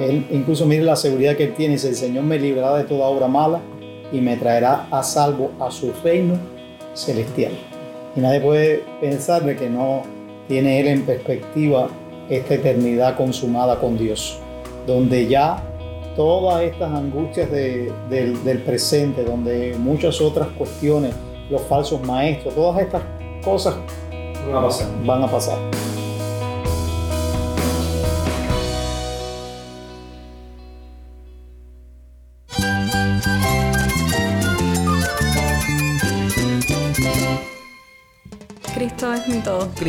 Él incluso mire la seguridad que él tiene, dice, el Señor me librará de toda obra mala y me traerá a salvo a su reino celestial. Y nadie puede pensar de que no tiene él en perspectiva esta eternidad consumada con Dios, donde ya todas estas angustias del, del presente, donde muchas otras cuestiones, los falsos maestros, todas estas cosas Van a pasar. van a pasar.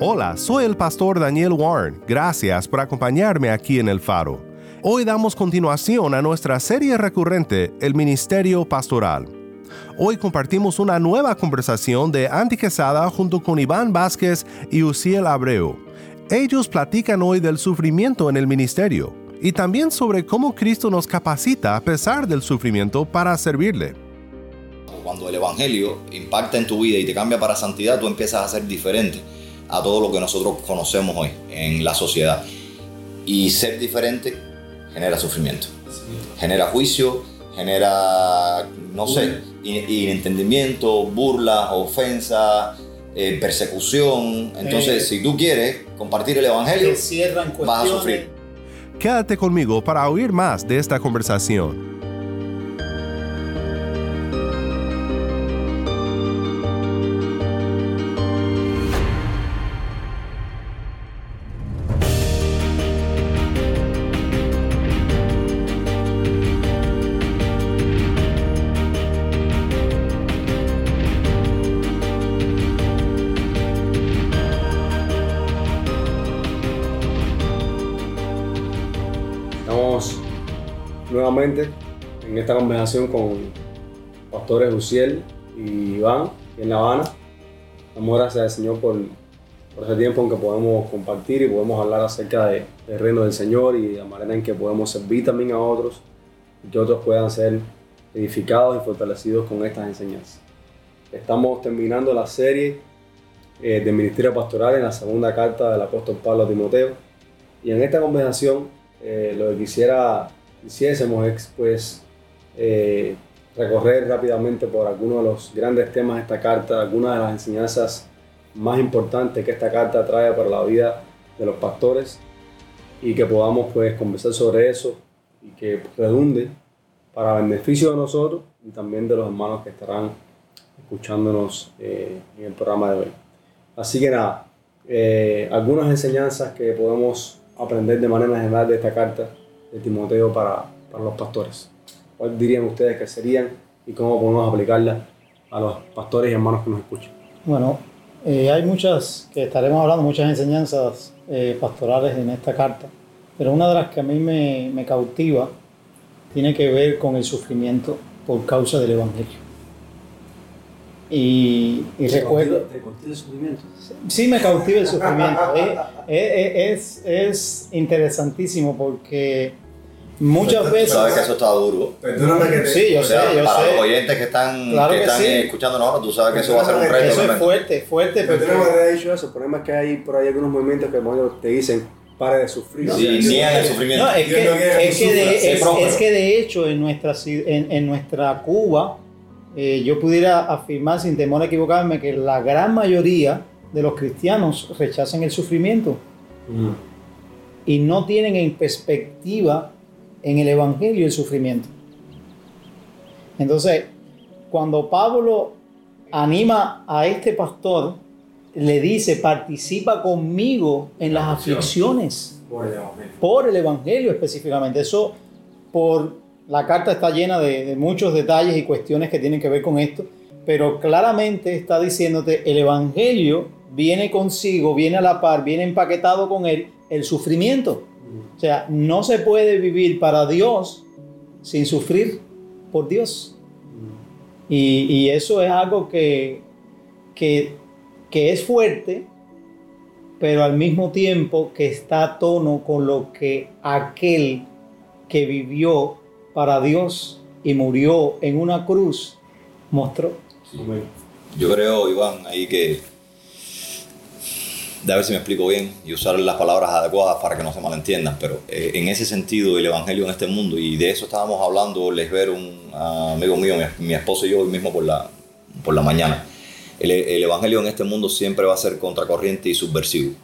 Hola, soy el pastor Daniel Warren. Gracias por acompañarme aquí en El Faro. Hoy damos continuación a nuestra serie recurrente, El Ministerio Pastoral. Hoy compartimos una nueva conversación de Andy Quesada junto con Iván Vázquez y Uciel Abreu. Ellos platican hoy del sufrimiento en el ministerio y también sobre cómo Cristo nos capacita a pesar del sufrimiento para servirle. Cuando el Evangelio impacta en tu vida y te cambia para santidad, tú empiezas a ser diferente a todo lo que nosotros conocemos hoy en la sociedad. Y ser diferente genera sufrimiento, genera juicio, genera, no sé, in- inentendimiento, burlas, ofensas, eh, persecución. Entonces, Eh, si tú quieres compartir el Evangelio, vas a sufrir. Quédate conmigo para oír más de esta conversación. Conversación con pastores Luciel y Iván en La Habana. Damos gracias al Señor por, por ese tiempo en que podemos compartir y podemos hablar acerca de- del reino del Señor y de la manera en que podemos servir también a otros y que otros puedan ser edificados y fortalecidos con estas enseñanzas. Estamos terminando la serie eh, de Ministerio Pastoral en la segunda carta del apóstol Pablo a Timoteo. Y en esta conversación eh, lo que quisiera hiciésemos es pues eh, recorrer rápidamente por algunos de los grandes temas de esta carta, algunas de las enseñanzas más importantes que esta carta trae para la vida de los pastores y que podamos pues conversar sobre eso y que redunde para beneficio de nosotros y también de los hermanos que estarán escuchándonos eh, en el programa de hoy. Así que nada, eh, algunas enseñanzas que podemos aprender de manera general de esta carta de Timoteo para, para los pastores. ¿Cuál dirían ustedes que serían y cómo podemos aplicarla a los pastores y hermanos que nos escuchan? Bueno, eh, hay muchas, que estaremos hablando, muchas enseñanzas eh, pastorales en esta carta, pero una de las que a mí me, me cautiva tiene que ver con el sufrimiento por causa del Evangelio. Y, y recuerdo... ¿Te contiene el sufrimiento? Sí, me cautiva el sufrimiento. es, es, es interesantísimo porque muchas veces... Sabes que eso está duro. Perdóname que te... Sí, yo O sé, sea, yo para sé. los oyentes que están, Claro que que están sí. escuchando ahora, tú sabes que eso va a ser un reto. Eso es fuerte, fuerte. Perdóname que te he dicho eso. El problema es que hay por ahí algunos movimientos que bueno, te dicen pare de sufrir. Sí, niegan el sufrimiento. No, es que, no es, tú que de, sufras, sé es- próspero. es que de hecho en nuestra, en, en nuestra Cuba, eh, yo pudiera afirmar sin temor a equivocarme que la gran mayoría de los cristianos rechazan el sufrimiento Mm. y no tienen en perspectiva en el Evangelio el sufrimiento. Entonces, cuando Pablo anima a este pastor, le dice, participa conmigo en las aflicciones Por el Evangelio. por el Evangelio específicamente. Eso, por la carta está llena de, de muchos detalles y cuestiones que tienen que ver con esto, pero claramente está diciéndote, el Evangelio viene consigo, viene a la par, viene empaquetado con él el sufrimiento. O sea, no se puede vivir para Dios sin sufrir por Dios. Y, eso es algo que, que, que es fuerte, pero al mismo tiempo que está a tono con lo que aquel que vivió para Dios y murió en una cruz mostró. Yo creo, Iván, ahí que de a ver si me explico bien y usar las palabras adecuadas para que no se malentiendan, pero eh, en ese sentido el Evangelio en este mundo, y de eso estábamos hablando, les ver un amigo mío, mi, mi, esposo y yo hoy mismo por la, por la mañana, el, el, Evangelio en este mundo siempre va a ser contracorriente y subversivo.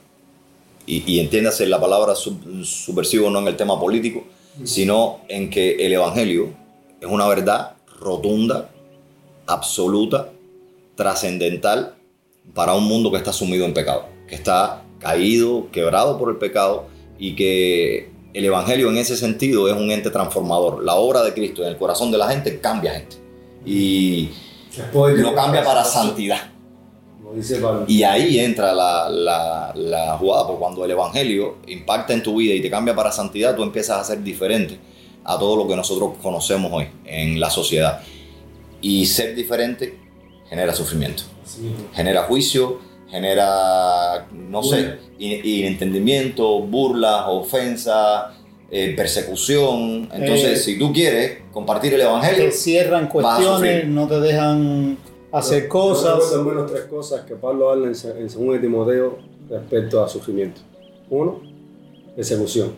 Y, y entiéndase la palabra sub, subversivo no en el tema político, sino en que el Evangelio es una verdad rotunda, absoluta, trascendental para un mundo que está sumido en pecado que está caído, quebrado por el pecado y que el Evangelio en ese sentido es un ente transformador. La obra de Cristo en el corazón de la gente cambia gente y lo cambia para santidad. Y ahí entra la, la, la, jugada, porque cuando el Evangelio impacta en tu vida y te cambia para santidad, tú empiezas a ser diferente a todo lo que nosotros conocemos hoy en la sociedad. Y ser diferente genera sufrimiento, genera juicio, genera, no sé, inentendimiento, burlas, ofensas, eh, persecución. Entonces, Eh, si tú quieres compartir el Evangelio, Te cierran cuestiones, no te dejan hacer Yo cosas. recuerdo al menos tres cosas que Pablo habla en, en 2 de Timoteo respecto a sufrimiento. Uno, persecución.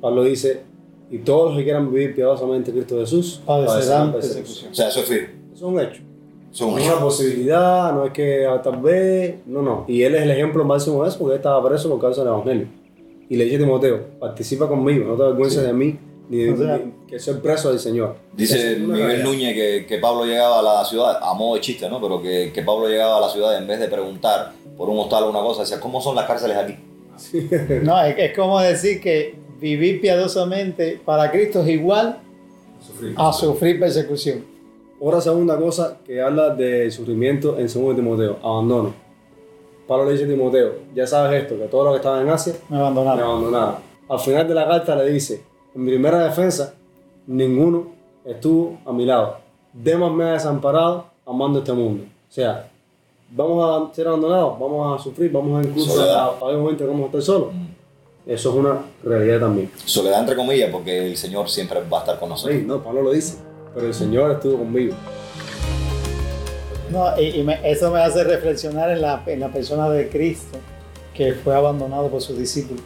Pablo dice, y todos los que quieran vivir piadosamente en Cristo Jesús Padecerán padecerán persecución. o sea, eso es firme. Eso es un hecho. No es una posibilidad, no es que ah, tal vez, no, no. Y él es el ejemplo máximo de eso porque él estaba preso por causa del Evangelio. Y le dice a Timoteo, participa conmigo, no te avergüences de mí, ni de O sea- ni que soy preso del Señor. Dice Miguel. Núñez que, que Pablo llegaba a la ciudad, a modo de chiste, ¿no? Pero que, que Pablo llegaba a la ciudad y en vez de preguntar por un hostal o una cosa, decía, ¿cómo son las cárceles aquí? No, es, es como decir que vivir piadosamente para Cristo es igual a sufrir persecución. Otra segunda cosa que habla de sufrimiento en 2 de Timoteo, abandono. Pablo le dice a Timoteo, ya sabes esto, que todos los que estaban en Asia Me me abandonaron. abandonaron. Al final de la carta le dice, en mi primera defensa, ninguno estuvo a mi lado. Demas me ha desamparado amando este mundo. O sea, vamos a ser abandonados, vamos a sufrir, vamos a incluso a, a un momento que vamos a estar solos. Eso es una realidad también. Soledad entre comillas, porque el Señor siempre va a estar con nosotros. Sí, no, Pablo lo dice, pero el Señor estuvo conmigo. No, y, y me- eso me hace reflexionar en la, en la persona de Cristo que fue abandonado por sus discípulos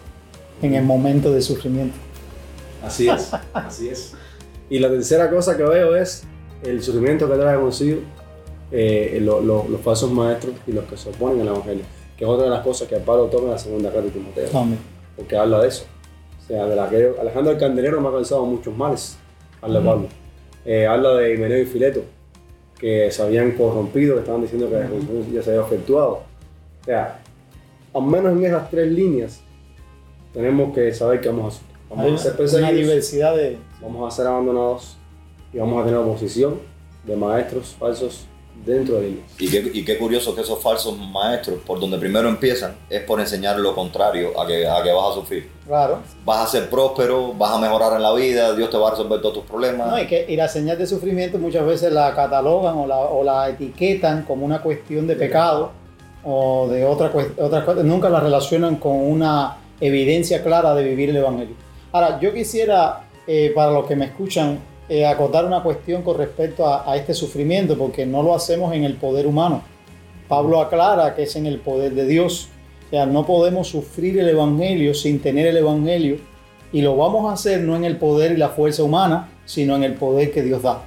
en el momento de sufrimiento. Así es, así es. Y la tercera cosa que veo es el sufrimiento que trae consigo eh, lo- lo- los falsos maestros y los que se oponen al Evangelio, que es otra de las cosas que Pablo toma en la segunda carta de Timoteo, Amén. porque habla de eso. O sea, de la que Alejandro el Candelero me ha causado muchos males, habla Pablo. Eh, habla de Himeneo y Fileto, que se habían corrompido, que estaban diciendo que la revolución ya se había efectuado. O sea, al menos en esas tres líneas tenemos que saber que vamos a sufrir. Vamos Hay a ser una perseguidos, diversidad de... vamos a ser abandonados y vamos a tener oposición de maestros falsos dentro de ellos. Y qué, y qué curioso que esos falsos maestros, por donde primero empiezan, es por enseñar lo contrario a que, a que vas a sufrir. Claro. Vas a ser próspero, vas a mejorar en la vida, Dios te va a resolver todos tus problemas. No, y, que, y la señal de sufrimiento muchas veces la catalogan o la, o la etiquetan como una cuestión de pecado o de otra cues- otras cosas. Nunca la relacionan con una evidencia clara de vivir el Evangelio. Ahora, yo quisiera, eh, para los que me escuchan, eh, acotar una cuestión con respecto a, a este sufrimiento, porque no lo hacemos en el poder humano. Pablo aclara que es en el poder de Dios. O sea, no podemos sufrir el Evangelio sin tener el Evangelio y lo vamos a hacer no en el poder y la fuerza humana, sino en el poder que Dios da.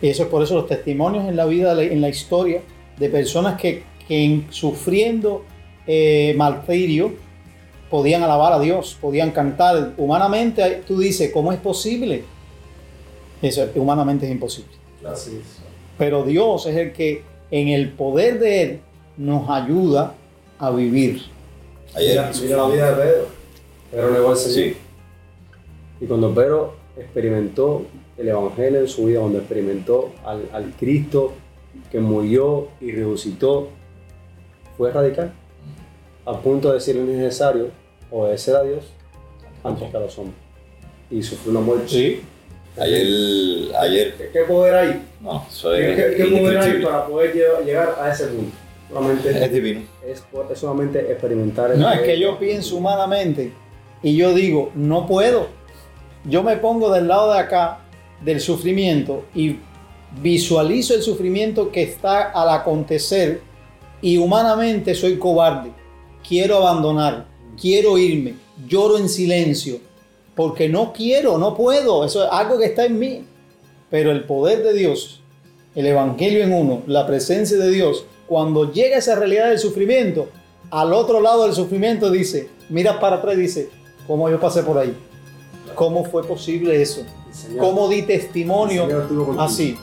Y eso es por eso los testimonios en la vida, en la historia, de personas que, que en- sufriendo eh, martirio podían alabar a Dios, podían cantar. Humanamente tú dices, ¿cómo es posible? Eso humanamente es imposible. Así es. Pero Dios es el que en el poder de Él nos ayuda a vivir. Ayer, Mira, la vida de Pedro. Pedro negó al Señor. sí, Y cuando Pedro experimentó el Evangelio en su vida, cuando experimentó al, al Cristo que murió y resucitó, fue radical. A punto de decir es necesario obedecer a Dios antes que a los hombres. Y sufrió una muerte. Sí. Ayer, ayer, ¿Qué, qué poder hay? no, eso ¿Qué, es qué- qué poder hay para poder llevar- llegar a ese punto? Solamente Es divino. es, es solamente experimentar el No, es que yo pienso humanamente y yo digo, no puedo. Yo me pongo del lado de acá del sufrimiento y visualizo el sufrimiento que está al acontecer y humanamente soy cobarde. Quiero abandonar, quiero irme, lloro en silencio porque no quiero, no puedo. Eso es algo que está en mí. Pero el poder de Dios, el Evangelio en uno, la presencia de Dios, cuando llega esa realidad del sufrimiento, al otro lado del sufrimiento dice, mira para atrás y dice, ¿cómo yo pasé por ahí? ¿Cómo fue posible eso? Señor- ¿Cómo di testimonio así?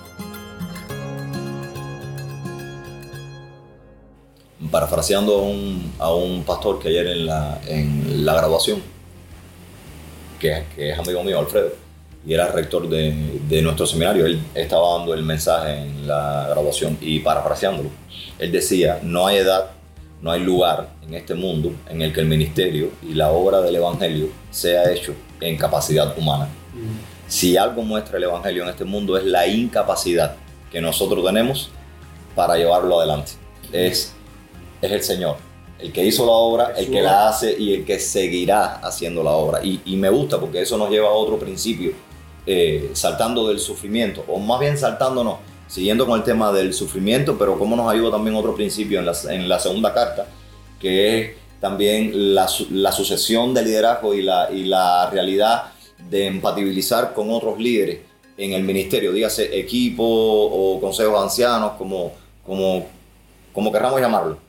parafraseando a un, a un pastor que ayer en la, en la graduación, que, que es amigo mío, Alfredo, y era rector de, de nuestro seminario, él estaba dando el mensaje en la graduación y parafraseándolo, él decía, no hay edad, no hay lugar en este mundo en el que el ministerio y la obra del Evangelio sea hecho en capacidad humana. Si algo muestra el Evangelio en este mundo es la incapacidad que nosotros tenemos para llevarlo adelante. Es es el Señor. El que hizo la obra, el que la hace y el que seguirá haciendo la obra. Y, y me gusta porque eso nos lleva a otro principio, eh, saltando del sufrimiento, o más bien saltándonos, siguiendo con el tema del sufrimiento, pero cómo nos ayuda también otro principio en la, en la segunda carta, que es también la, su- la sucesión de liderazgo y la, y la realidad de empatibilizar con otros líderes en el ministerio, dígase equipo o consejos de ancianos, como, como, como querramos llamarlo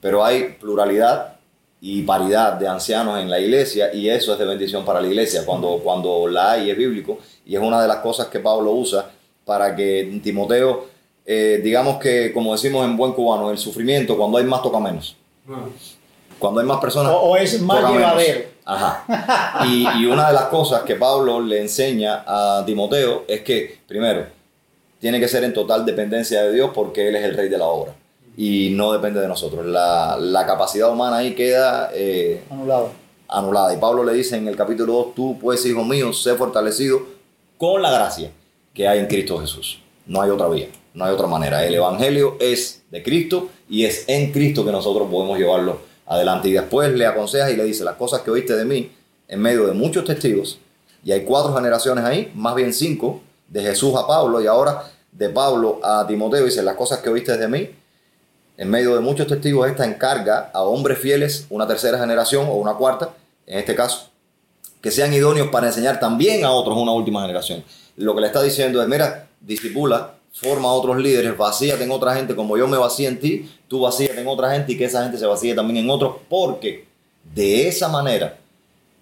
pero hay pluralidad y paridad de ancianos en la iglesia y eso es de bendición para la iglesia cuando, cuando la hay es bíblico y es una de las cosas que Pablo usa para que Timoteo, eh, digamos que como decimos en buen cubano, el sufrimiento cuando hay más toca menos. Cuando hay más personas. O, o es más llevadero. Ajá. Y, y una de las cosas que Pablo le enseña a Timoteo es que, primero, tiene que ser en total dependencia de Dios porque Él es el rey de la obra y no depende de nosotros. La, la capacidad humana ahí queda eh, Anulado. anulada. Y Pablo le dice en el capítulo 2, tú pues, hijo mío, sé fortalecido con la gracia que hay en Cristo Jesús. No hay otra vía, no hay otra manera. El Evangelio es de Cristo y es en Cristo que nosotros podemos llevarlo adelante. Y después le aconseja y le dice, las cosas que oíste de mí en medio de muchos testigos, y hay cuatro generaciones ahí, más bien cinco, de Jesús a Pablo y ahora de Pablo a Timoteo, dice, las cosas que oíste de mí en medio de muchos testigos, esta encarga a hombres fieles, una tercera generación o una cuarta, en este caso, que sean idóneos para enseñar también a otros una última generación. Lo que le está diciendo es, mira, disipula, forma a otros líderes, vacíate en otra gente como yo me vacío en ti, tú vacíate en otra gente y que esa gente se vacíe también en otros, porque de esa manera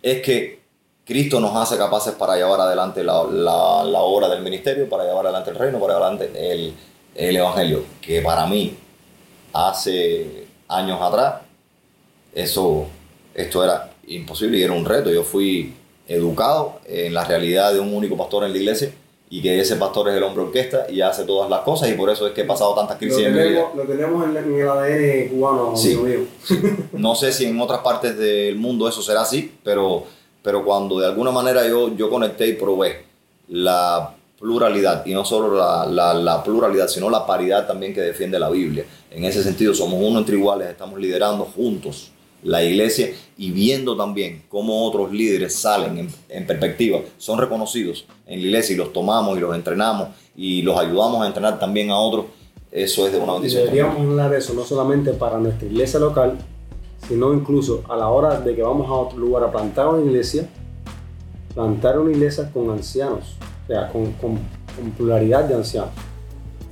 es que Cristo nos hace capaces para llevar adelante la, obra del ministerio, para llevar adelante el reino, para llevar adelante el, el evangelio, que para mí hace años atrás, eso, esto era imposible y era un reto. Yo fui educado en la realidad de un único pastor en la iglesia y que ese pastor es el hombre orquesta y hace todas las cosas y por eso es que he pasado tantas Lo crisis en mi vida. tenemos, lo tenemos en, en el ADN cubano, Sí. amigo. No sé si en otras partes del mundo eso será así, pero, pero cuando de alguna manera yo, yo conecté y probé la pluralidad, y no solo la, la- la pluralidad, sino la paridad también que defiende la Biblia. En ese sentido, somos uno entre iguales, estamos liderando juntos la iglesia y viendo también cómo otros líderes salen en, en perspectiva, son reconocidos en la iglesia y los tomamos y los entrenamos y los ayudamos a entrenar también a otros, eso es de una bendición. deberíamos hablar de eso no solamente para nuestra iglesia local, sino incluso a la hora de que vamos a otro lugar a plantar una iglesia, plantar una iglesia con ancianos, o sea, con, con, con pluralidad de ancianos.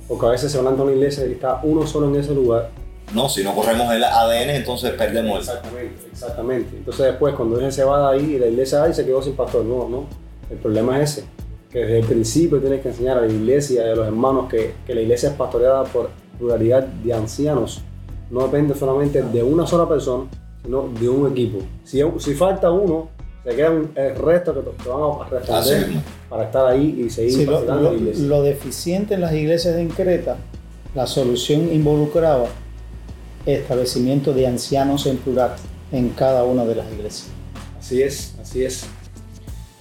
Porque a veces se planta una iglesia y está uno solo en ese lugar. No, si no corremos el ADN, entonces perdemos el Exactamente, exactamente. Entonces después cuando ese se va de ahí y la iglesia ahí se quedó sin pastor. No, no. El problema es ese. Que desde el principio tienes que enseñar a la iglesia y a los hermanos que, que la iglesia es pastoreada por pluralidad de ancianos. No depende solamente de una sola persona, sino de un equipo. Si, si falta uno, se quedan el resto que, que van a responder mismo. para estar ahí y seguir Sí, lo, lo- la iglesia. lo deficiente en las iglesias en Creta, la solución involucraba establecimiento de ancianos en plural en cada una de las iglesias. Así es, así es.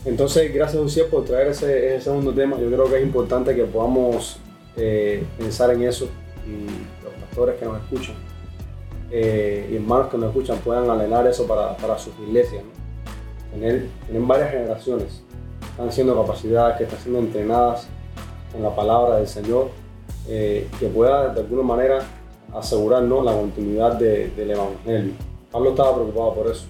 Entonces, gracias José por traer ese, ese, segundo tema. Yo creo que es importante que podamos eh, pensar en eso y los pastores que nos escuchan eh, y hermanos que nos escuchan puedan anhelar eso para, para sus iglesias. ¿no? Tener, tener varias generaciones que están siendo capacitadas, que están siendo entrenadas con la palabra del Señor, eh, que pueda de alguna manera asegurarnos la continuidad de, del Evangelio. Pablo estaba preocupado por eso.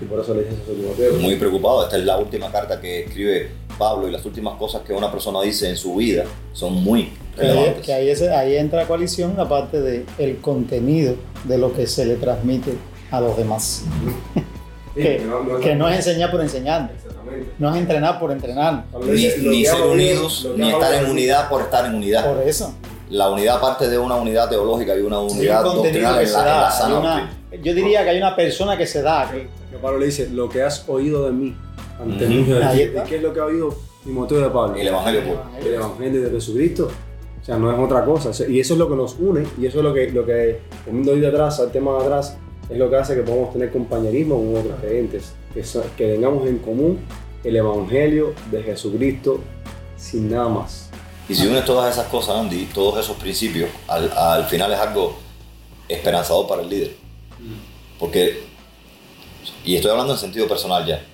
Y por eso le dije eso a Timoteo. Muy preocupado. Esta es la última carta que escribe Pablo y las últimas cosas que una persona dice en su vida son muy relevantes. Que ahí, es, ahí entra coalición la parte del el contenido de lo que se le transmite a los demás. Sí, que, no, no, que no, es enseñar por enseñar. No es entrenar por entrenar. Ni, ni ser unidos, ni estar en unidad por estar en unidad. Por eso. La unidad parte de una unidad teológica y una unidad sí, doctrinal en la, en la sana una, Yo diría que hay una persona que se da. Que, que Pablo le dice, lo que has oído de mí ante mí. ¿Y qué es lo que ha oído Timoteo de Pablo? El Evangelio puro. El Evangelio de Jesucristo. O sea, no es otra cosa. Y eso es lo que nos une. Y eso es lo que, lo que poniendo ahí de atrás, al tema de atrás, es lo que hace que podamos tener compañerismo con otros creyentes. Que, tengamos en común el Evangelio de Jesucristo sin nada más. Y si unes todas esas cosas, Andy, todos esos principios, al, al final es algo esperanzador para el líder. Porque, y estoy hablando en sentido personal ya,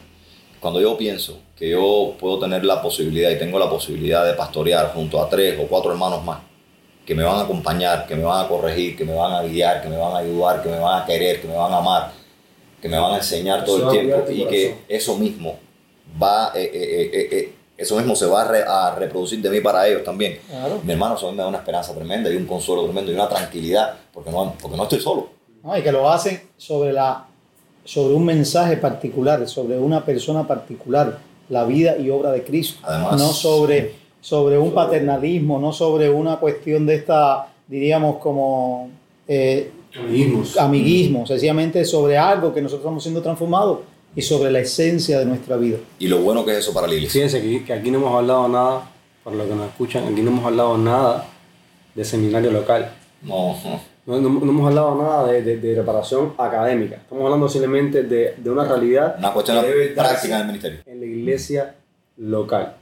cuando yo pienso que yo puedo tener la posibilidad y tengo la posibilidad de pastorear junto a tres o cuatro hermanos más, que me van a acompañar, que me van a corregir, que me van a guiar, que me van a ayudar, que me van a querer, que me van a amar, que me van a enseñar todo el tiempo y que eso mismo va, eh, eh, eh, eso mismo se va a, re, a, reproducir de mí para ellos también. Claro. Mi hermano, eso a mí me da una esperanza tremenda y un consuelo tremendo y una tranquilidad, porque no, porque no estoy solo. No, y que lo hacen sobre, la, sobre un mensaje particular, sobre una persona particular, la vida y obra de Cristo. Además, no sobre, sobre un paternalismo, no sobre una cuestión de esta, diríamos, como... Eh, amiguismo. amiguismo, sencillamente sobre algo que nosotros estamos siendo transformados y sobre la esencia de nuestra vida. Y lo bueno que es eso para la iglesia. Fíjense que, que aquí no hemos hablado nada, para los que nos escuchan, aquí no hemos hablado nada de seminario local. No, no, no, no hemos hablado nada de, de, de, reparación académica. Estamos hablando simplemente de, de una realidad. Una cuestión práctica del ministerio. En la iglesia local.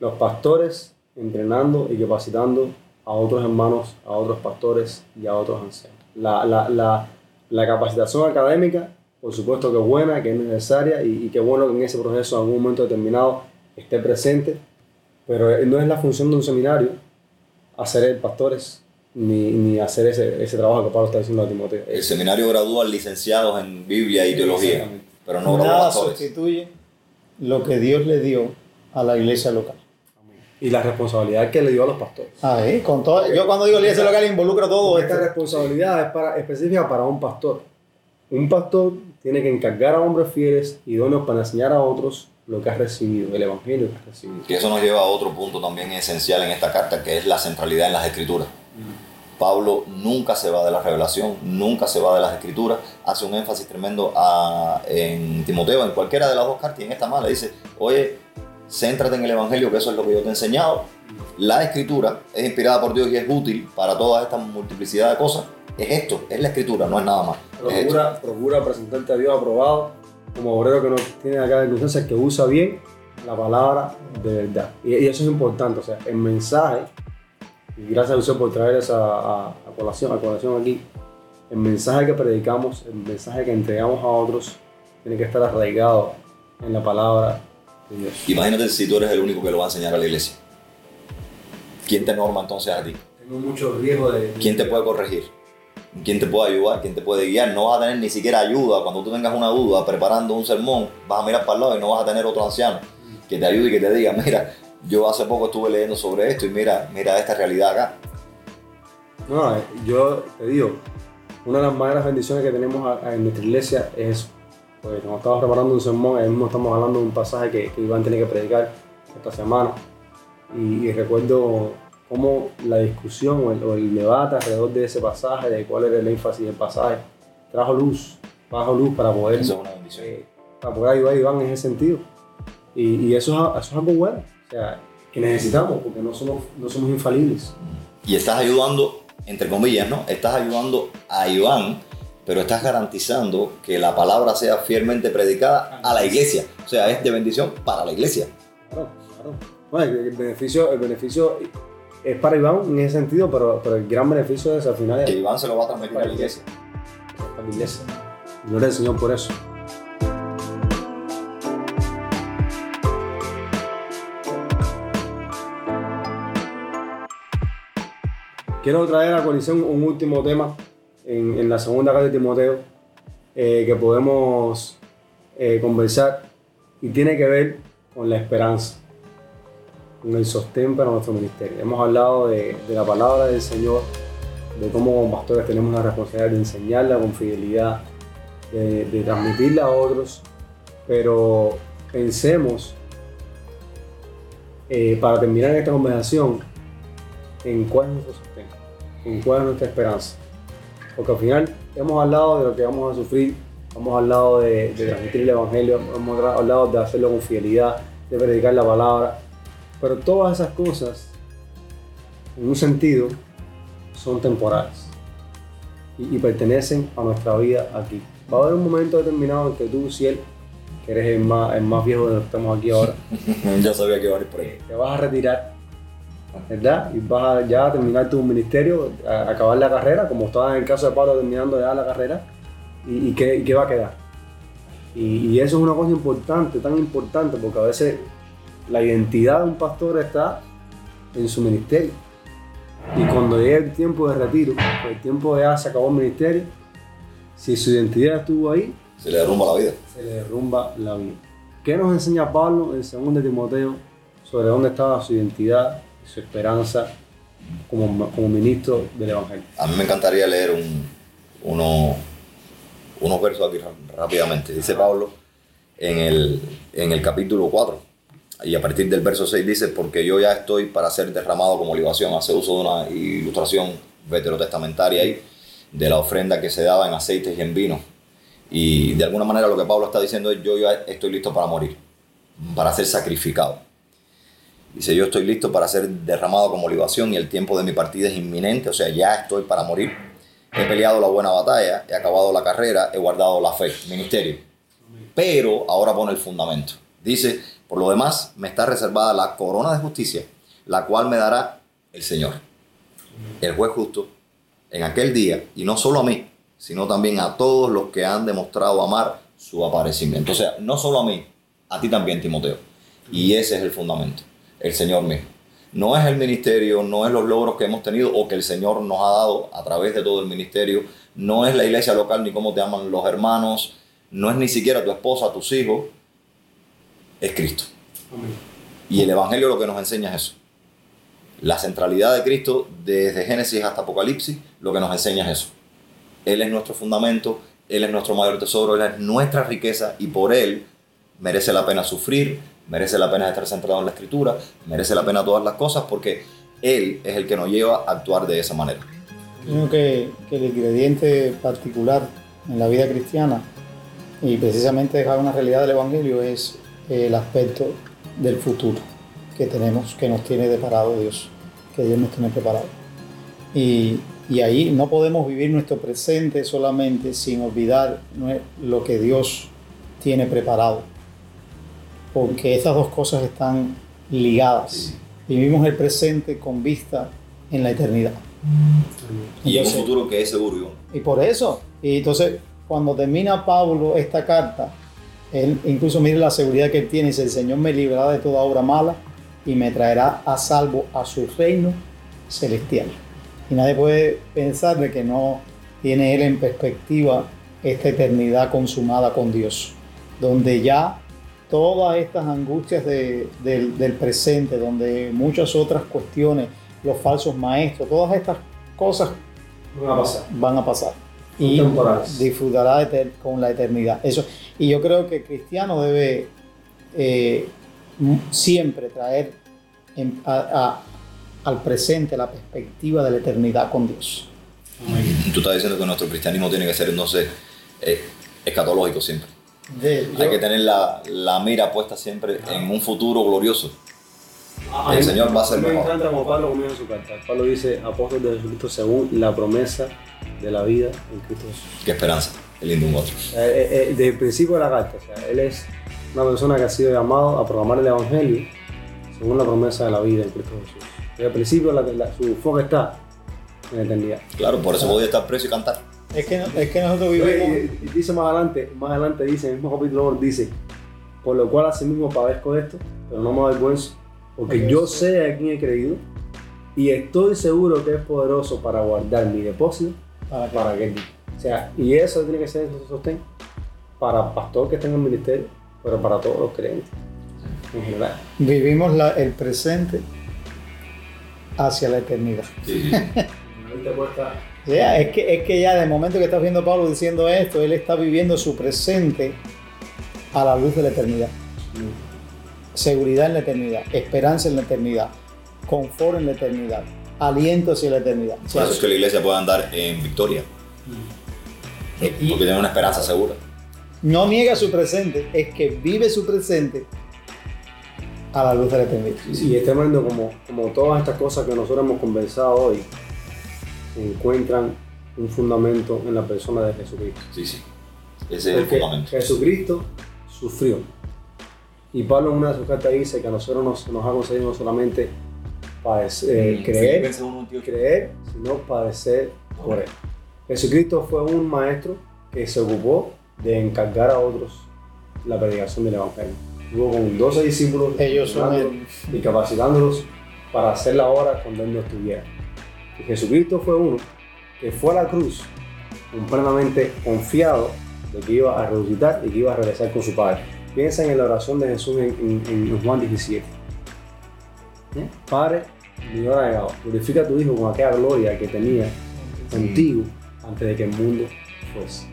Los pastores entrenando y capacitando a otros hermanos, a otros pastores y a otros ancianos. La, la, la, la capacitación académica por supuesto que es buena, que es necesaria y, y que bueno que en ese proceso en algún momento determinado esté presente, pero no es la función de un seminario hacer pastores ni, ni hacer ese, ese trabajo que Pablo está diciendo a Timoteo. El seminario gradúa licenciados en Biblia y teología, pero no Nada pastores. sustituye lo que Dios le dio a la iglesia local. Y la responsabilidad que le dio a los pastores. Ah, ¿eh? Con todo, yo cuando digo iglesia local involucro todo esta esto. responsabilidad es para, específica para un pastor. Un pastor tiene que encargar a hombres fieles, idóneos para enseñar a otros lo que has recibido, el evangelio que has recibido. Y eso nos lleva a otro punto también esencial en esta carta, que es la centralidad en las escrituras. Mm. Pablo nunca se va de la revelación, nunca se va de las escrituras, hace un énfasis tremendo a, en Timoteo, en cualquiera de las dos cartas, y en esta más le dice, oye, céntrate en el evangelio, que eso es lo que yo te he enseñado. La escritura es inspirada por Dios y es útil para toda esta multiplicidad de cosas. Es esto, es la escritura, no es nada más. Procura, procura presentarte a Dios aprobado como obrero que no tiene acá circunstancias, que usa bien la palabra de verdad. Y, y, eso es importante, o sea, el mensaje, y gracias a usted por traer esa a, a, colación, a colación aquí, el mensaje que predicamos, el mensaje que entregamos a otros, tiene que estar arraigado en la palabra Imagínate si tú eres el único que lo va a enseñar a la iglesia. ¿Quién te norma entonces a ti? Tengo mucho riesgo de... ¿Quién te puede corregir? quién te puede ayudar, quién te puede guiar. No vas a tener ni siquiera ayuda. Cuando tú tengas una duda preparando un sermón, vas a mirar para el lado y no vas a tener otro anciano que te ayude y que te diga, mira, yo hace poco estuve leyendo sobre esto y mira, mira esta realidad acá. No, yo te digo, una de las mayores bendiciones que tenemos en nuestra iglesia es eso. Pues cuando estamos preparando un sermón, ahí mismo estamos hablando de un pasaje que, que Iván tiene que predicar esta semana. Y, y recuerdo cómo la discusión o el, o el, debate alrededor de ese pasaje, de cuál era el énfasis del pasaje, trajo luz, trajo luz para poder, eso es eh, para poder ayudar a Iván en ese sentido. Y, y eso, es, eso, es, algo bueno, o sea, que necesitamos, porque no somos, no somos infalibles. Y estás ayudando, entre comillas, ¿no? Estás ayudando a Iván pero estás garantizando que la palabra sea fielmente predicada a la iglesia. O sea, es de bendición para la iglesia. Claro, claro. Bueno, el, beneficio, el beneficio es para Iván en ese sentido, pero, pero el gran beneficio es al final. Que Iván se lo va a transmitir a la iglesia. A la iglesia. Gloria al Señor por eso. Quiero traer a colisión un último tema en, en la segunda carta de Timoteo eh, que podemos eh, conversar y tiene que ver con la esperanza, con el sostén para nuestro ministerio. Hemos hablado de, de la palabra del Señor, de cómo como pastores tenemos la responsabilidad de enseñarla con fidelidad, de, transmitirla a otros, pero pensemos, eh, para terminar esta conversación, en cuál es nuestro sostén, en cuál es nuestra esperanza. Porque al final hemos hablado de lo que vamos a sufrir, hemos hablado de, de transmitir el Evangelio, hemos hablado de hacerlo con fidelidad, de predicar la palabra, pero todas esas cosas, en un sentido, son temporales y, y pertenecen a nuestra vida aquí. Va a haber un momento determinado en que tú, si él, que eres el más, el más viejo de los que estamos aquí ahora, Yo sabía que iba a ir por ahí. te vas a retirar, ¿verdad? Y vas a ya terminar tu ministerio, a acabar la carrera, como estaba en el caso de Pablo terminando ya la carrera, ¿y, y qué, y qué va a quedar? Y, y eso es una cosa importante, tan importante, porque a veces la identidad de un pastor está en su ministerio. Y cuando llegue el tiempo de retiro, el tiempo de ya se acabó el ministerio, si su identidad estuvo ahí, Se le derrumba la vida. se le derrumba la vida. ¿Qué nos enseña Pablo en 2 de Timoteo sobre dónde estaba su identidad su esperanza como, como ministro del Evangelio? A mí me encantaría leer un, uno- unos versos aquí rápidamente. Dice Pablo en el, en el capítulo 4, y a partir del verso 6 dice, porque yo ya estoy para ser derramado como libación. Hace uso de una ilustración veterotestamentaria ahí, de la ofrenda que se daba en aceites y en vino. Y de alguna manera lo que Pablo está diciendo es, yo ya estoy listo para morir, para ser sacrificado. Dice, yo estoy listo para ser derramado como libación y el tiempo de mi partida es inminente, o sea, ya estoy para morir. He peleado la buena batalla, he acabado la carrera, he guardado la fe, ministerio. Pero ahora pone el fundamento. Dice, por lo demás, me está reservada la corona de justicia, la cual me dará el Señor, el juez justo, en aquel día, y no solo a mí, sino también a todos los que han demostrado amar su aparecimiento. O sea, no solo a mí, a ti también, Timoteo. Y ese es el fundamento, el Señor mismo. No es el ministerio, no es los logros que hemos tenido o que el Señor nos ha dado a través de todo el ministerio, no es la iglesia local ni cómo te aman los hermanos, no es ni siquiera tu esposa, tus hijos, es Cristo. Y el Evangelio lo que nos enseña es eso. La centralidad de Cristo desde Génesis hasta Apocalipsis lo que nos enseña es eso. Él es nuestro fundamento, Él es nuestro mayor tesoro, Él es nuestra riqueza y por Él merece la pena sufrir, merece la pena estar centrado en la escritura, merece la pena todas las cosas porque Él es el que nos lleva a actuar de esa manera. Creo que, que el ingrediente particular en la vida cristiana y precisamente dejar una realidad del Evangelio es el aspecto del futuro que tenemos, que nos tiene deparado Dios, que Dios nos tiene preparado. Y, y ahí no podemos vivir nuestro presente solamente sin olvidar lo que Dios tiene preparado, porque estas dos cosas están ligadas. Vivimos el presente con vista en la eternidad. Y en un futuro que es seguro. Y por eso, y entonces cuando termina Pablo esta carta, él incluso mire la seguridad que él tiene, dice, el Señor me librará de toda obra mala y me traerá a salvo a su reino celestial. Y nadie puede pensar de que no tiene él en perspectiva esta eternidad consumada con Dios, donde ya todas estas angustias de- del, del presente, donde muchas otras cuestiones, los falsos maestros, todas estas cosas Van a pasar. van a pasar y temporales. disfrutará con la eternidad. Eso, y yo creo que el cristiano debe eh, siempre traer en- a- a- al presente la perspectiva de la eternidad con Dios. Tú estás diciendo que nuestro cristianismo tiene que ser entonces eh, escatológico siempre. De- Hay yo- que tener la, la mira puesta siempre en un futuro glorioso. A El mí- Señor va a ser Me mejor. encanta como Pablo comienza su carta. Pablo dice, apóstol de Jesucristo según la promesa de la vida en Cristo Jesús. Qué esperanza, qué lindo un otro. Eh, eh, eh, desde el principio de la carta, o sea, él es una persona que ha sido llamado a proclamar el Evangelio según la promesa de la vida en Cristo Jesús. Desde el principio la- la- su enfoque está en la eternidad. Claro, por eso podía estar preso y cantar. Es que, no- es que nosotros vivimos... Y- y dice más adelante, más adelante dice, en el mismo capítulo dice, por lo cual asimismo padezco esto, pero no me avergüenzo, porque yo sé a quién he creído y estoy seguro que es poderoso para guardar mi depósito Para que- para aquel día. O sea, y eso tiene que ser nuestro sostén para pastor que esté en el ministerio, pero para todos los creyentes en general. Vivimos la- el presente hacia la eternidad. O es que, es que ya de momento que estás viendo a Pablo diciendo esto, él está viviendo su presente a la luz de la eternidad. Seguridad en la eternidad, esperanza en la eternidad, confort en la eternidad, aliento hacia la eternidad. Por eso es que la iglesia puede andar en victoria. Porque tiene una esperanza segura. no niega su presente, es que vive su presente a la luz de la eternidad. Y es tremendo como, como todas estas cosas que nosotros hemos conversado hoy encuentran un fundamento en la persona de Jesucristo. Sí, sí. Ese es el fundamento. Jesucristo sufrió. Y Pablo en una de sus cartas dice que a nosotros nos, nos ha concedido no solamente padecer, eh, creer, creer, sino padecer por él. Jesucristo fue un maestro que se ocupó de encargar a otros la predicación del Evangelio. Estuvo con 12 discípulos Ellos son entrenándolos y capacitándolos para hacer la obra cuando él no estuviera. Y Jesucristo fue uno que fue a la cruz plenamente confiado de que iba a resucitar y que iba a regresar con su Padre. Piensa en la oración de Jesús en, en- en Juan 17. ¿Eh? Padre, mi hora ha llegado. Glorifica a tu Hijo con aquella gloria que tenía contigo antes de que el mundo fuese.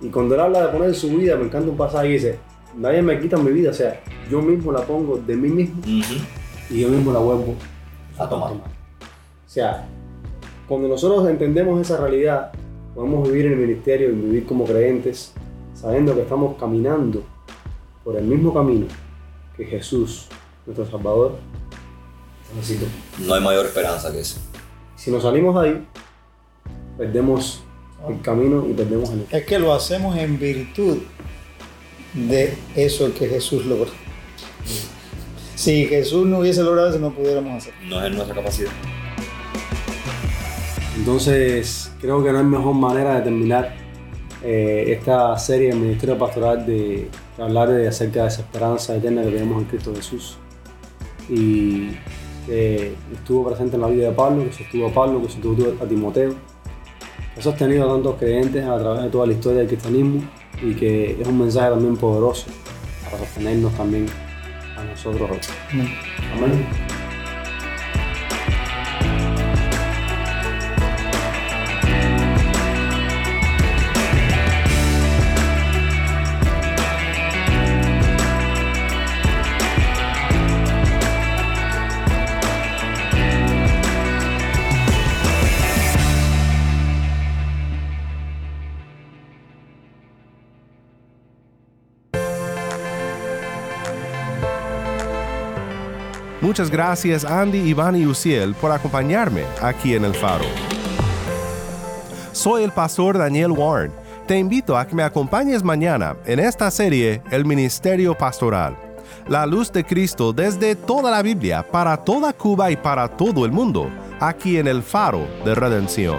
Y cuando él habla de poner su vida, me encanta un pasaje que dice, nadie me quita mi vida, o sea, yo mismo la pongo de mí mismo y yo mismo la vuelvo A tomar. O sea, cuando nosotros entendemos esa realidad, podemos vivir en el ministerio y vivir como creyentes, sabiendo que estamos caminando por el mismo camino que Jesús, nuestro Salvador, necesitó. No hay mayor esperanza que esa. Si nos salimos de ahí, perdemos el camino y perdemos el Es que lo hacemos en virtud de eso que Jesús logró. Si Jesús no hubiese logrado eso, no pudiéramos hacer. No es en nuestra capacidad. Entonces, creo que no hay mejor manera de terminar eh, esta serie del Ministerio Pastoral de, de hablar de, acerca de esa esperanza eterna que tenemos en Cristo Jesús. Y que estuvo presente en la vida de Pablo, que sostuvo a Pablo, que sostuvo a Timoteo, que ha sostenido a tantos creyentes a través de toda la historia del cristianismo y que es un mensaje también poderoso para sostenernos también a nosotros. Amén. Muchas gracias Andy, Iván y Uciel por acompañarme aquí en el faro. Soy el pastor Daniel Warren. Te invito a que me acompañes mañana en esta serie El Ministerio Pastoral. La luz de Cristo desde toda la Biblia, para toda Cuba y para todo el mundo, aquí en el faro de redención.